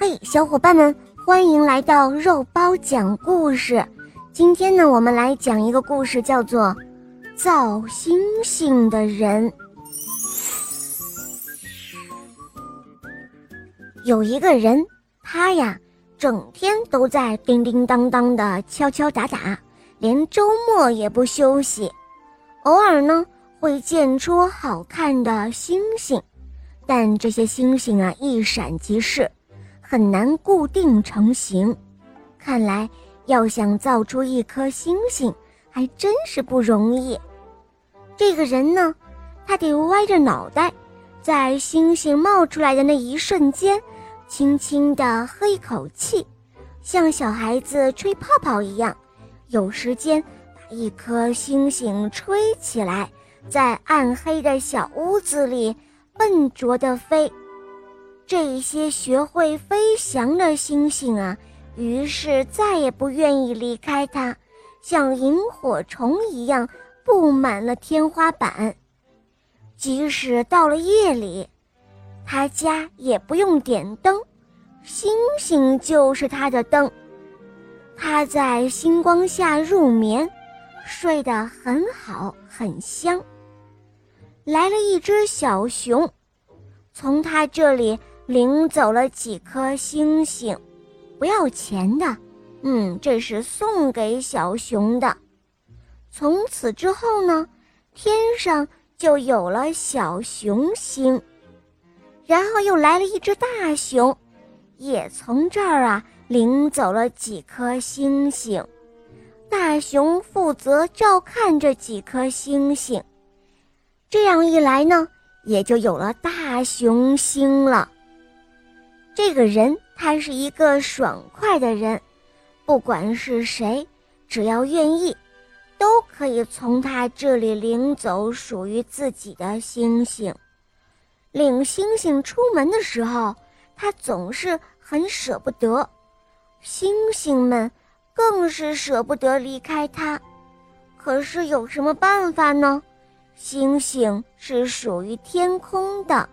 嘿，小伙伴们，欢迎来到肉包讲故事。今天呢，我们来讲一个故事，叫做《造星星的人》。有一个人，他呀，整天都在叮叮当当的敲敲打打，连周末也不休息。偶尔呢，会见出好看的星星，但这些星星啊，一闪即逝。很难固定成型，看来要想造出一颗星星，还真是不容易。这个人呢，他得歪着脑袋，在星星冒出来的那一瞬间，轻轻地喝一口气，像小孩子吹泡泡一样，有时间把一颗星星吹起来，在暗黑的小屋子里笨拙地飞。这些学会飞翔的星星啊，于是再也不愿意离开它，像萤火虫一样布满了天花板。即使到了夜里，他家也不用点灯，星星就是他的灯。他在星光下入眠，睡得很好很香。来了一只小熊，从他这里。领走了几颗星星，不要钱的。嗯，这是送给小熊的。从此之后呢，天上就有了小熊星。然后又来了一只大熊，也从这儿啊领走了几颗星星。大熊负责照看这几颗星星。这样一来呢，也就有了大熊星了。这个人他是一个爽快的人，不管是谁，只要愿意，都可以从他这里领走属于自己的星星。领星星出门的时候，他总是很舍不得，星星们更是舍不得离开他。可是有什么办法呢？星星是属于天空的，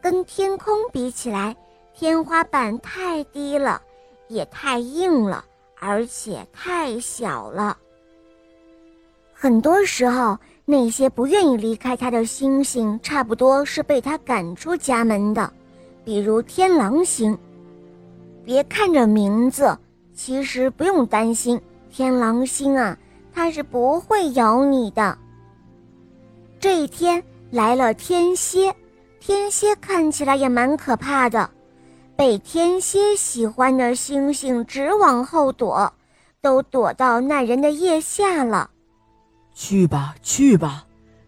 跟天空比起来。天花板太低了，也太硬了，而且太小了。很多时候，那些不愿意离开他的星星，差不多是被他赶出家门的，比如天狼星。别看这名字，其实不用担心，天狼星啊，它是不会咬你的。这一天来了天蝎，天蝎看起来也蛮可怕的。被天蝎喜欢的星星直往后躲，都躲到那人的腋下了。去吧，去吧，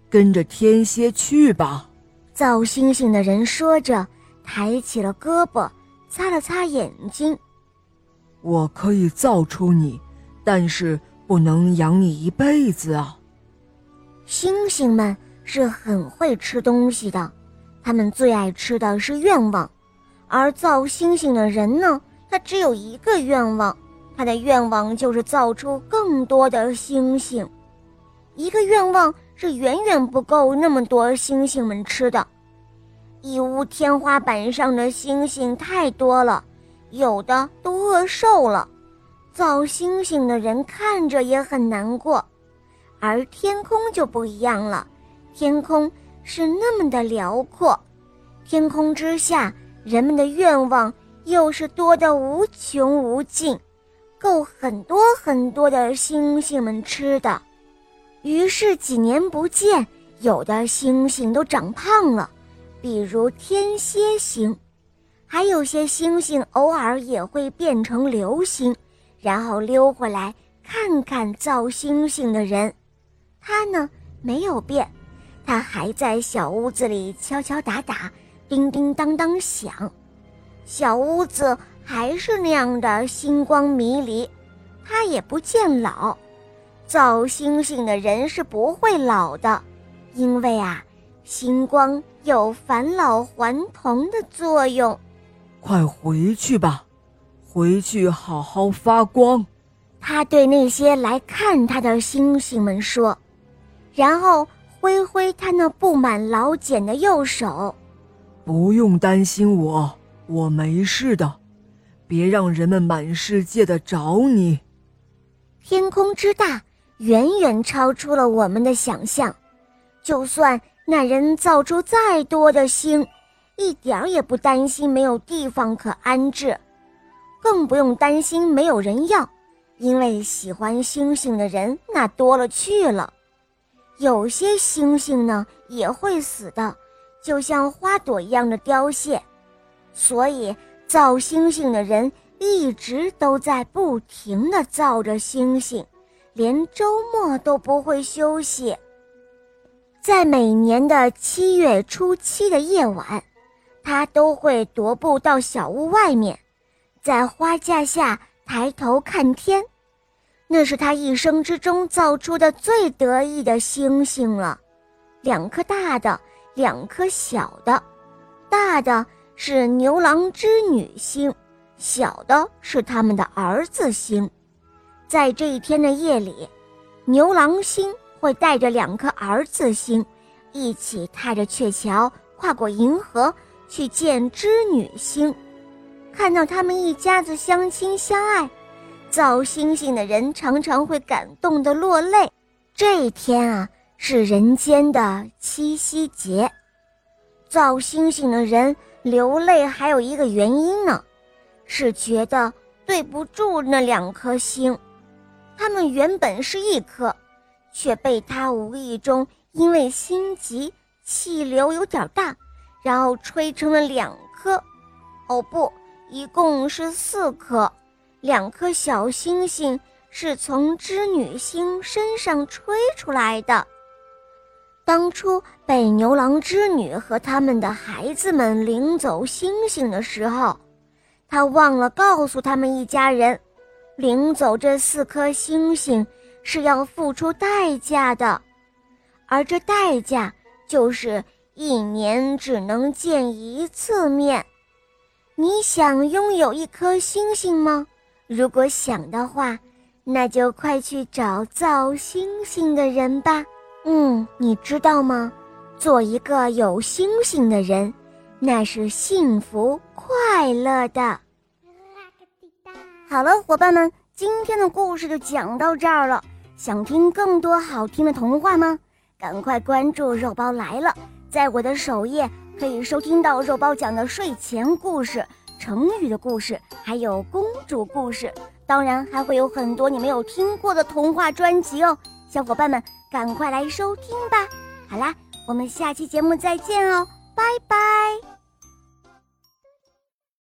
跟着天蝎去吧。造星星的人说着，抬起了胳膊，擦了擦眼睛。我可以造出你，但是不能养你一辈子啊。星星们是很会吃东西的，他们最爱吃的是愿望。而造星星的人呢，他只有一个愿望，他的愿望就是造出更多的星星。一个愿望是远远不够那么多星星们吃的，一屋天花板上的星星太多了，有的都饿瘦了。造星星的人看着也很难过，而天空就不一样了，天空是那么的辽阔，天空之下。人们的愿望又是多得无穷无尽，够很多很多的星星们吃的。于是几年不见，有的星星都长胖了，比如天蝎星；还有些星星偶尔也会变成流星，然后溜回来看看造星星的人。他呢没有变，他还在小屋子里敲敲打打。叮叮当当响，小屋子还是那样的星光迷离，它也不见老。造星星的人是不会老的，因为啊，星光有返老还童的作用。快回去吧，回去好好发光。他对那些来看他的星星们说，然后挥挥他那布满老茧的右手。不用担心我，我没事的。别让人们满世界的找你。天空之大，远远超出了我们的想象。就算那人造出再多的星，一点儿也不担心没有地方可安置，更不用担心没有人要，因为喜欢星星的人那多了去了。有些星星呢也会死的，就像花朵一样的凋谢，所以造星星的人一直都在不停地造着星星，连周末都不会休息。在每年的七月初七的夜晚，他都会踱步到小屋外面，在花架下抬头看天。那是他一生之中造出的最得意的星星了，两颗大的，两颗小的，大的是牛郎织女星，小的是他们的儿子星。在这一天的夜里，牛郎星会带着两颗儿子星，一起踏着鹊桥，跨过银河去见织女星，看到他们一家子相亲相爱。造星星的人常常会感动得落泪。这一天啊，是人间的七夕节。造星星的人流泪还有一个原因呢，是觉得对不住那两颗星。他们原本是一颗，却被他无意中因为心急，气流有点大，然后吹成了两颗。哦不，一共是四颗。两颗小星星是从织女星身上吹出来的。当初被牛郎织女和他们的孩子们领走星星的时候，他忘了告诉他们一家人，领走这四颗星星是要付出代价的，而这代价就是一年只能见一次面。你想拥有一颗星星吗？如果想的话，那就快去找造星星的人吧。嗯，你知道吗？做一个有星星的人，那是幸福快乐的。好了，伙伴们，今天的故事就讲到这儿了。想听更多好听的童话吗？赶快关注“肉包来了”，在我的首页可以收听到肉包讲的睡前故事。成语的故事，还有公主故事，当然还会有很多你没有听过的童话专辑哦，小伙伴们赶快来收听吧！好啦，我们下期节目再见哦，拜拜。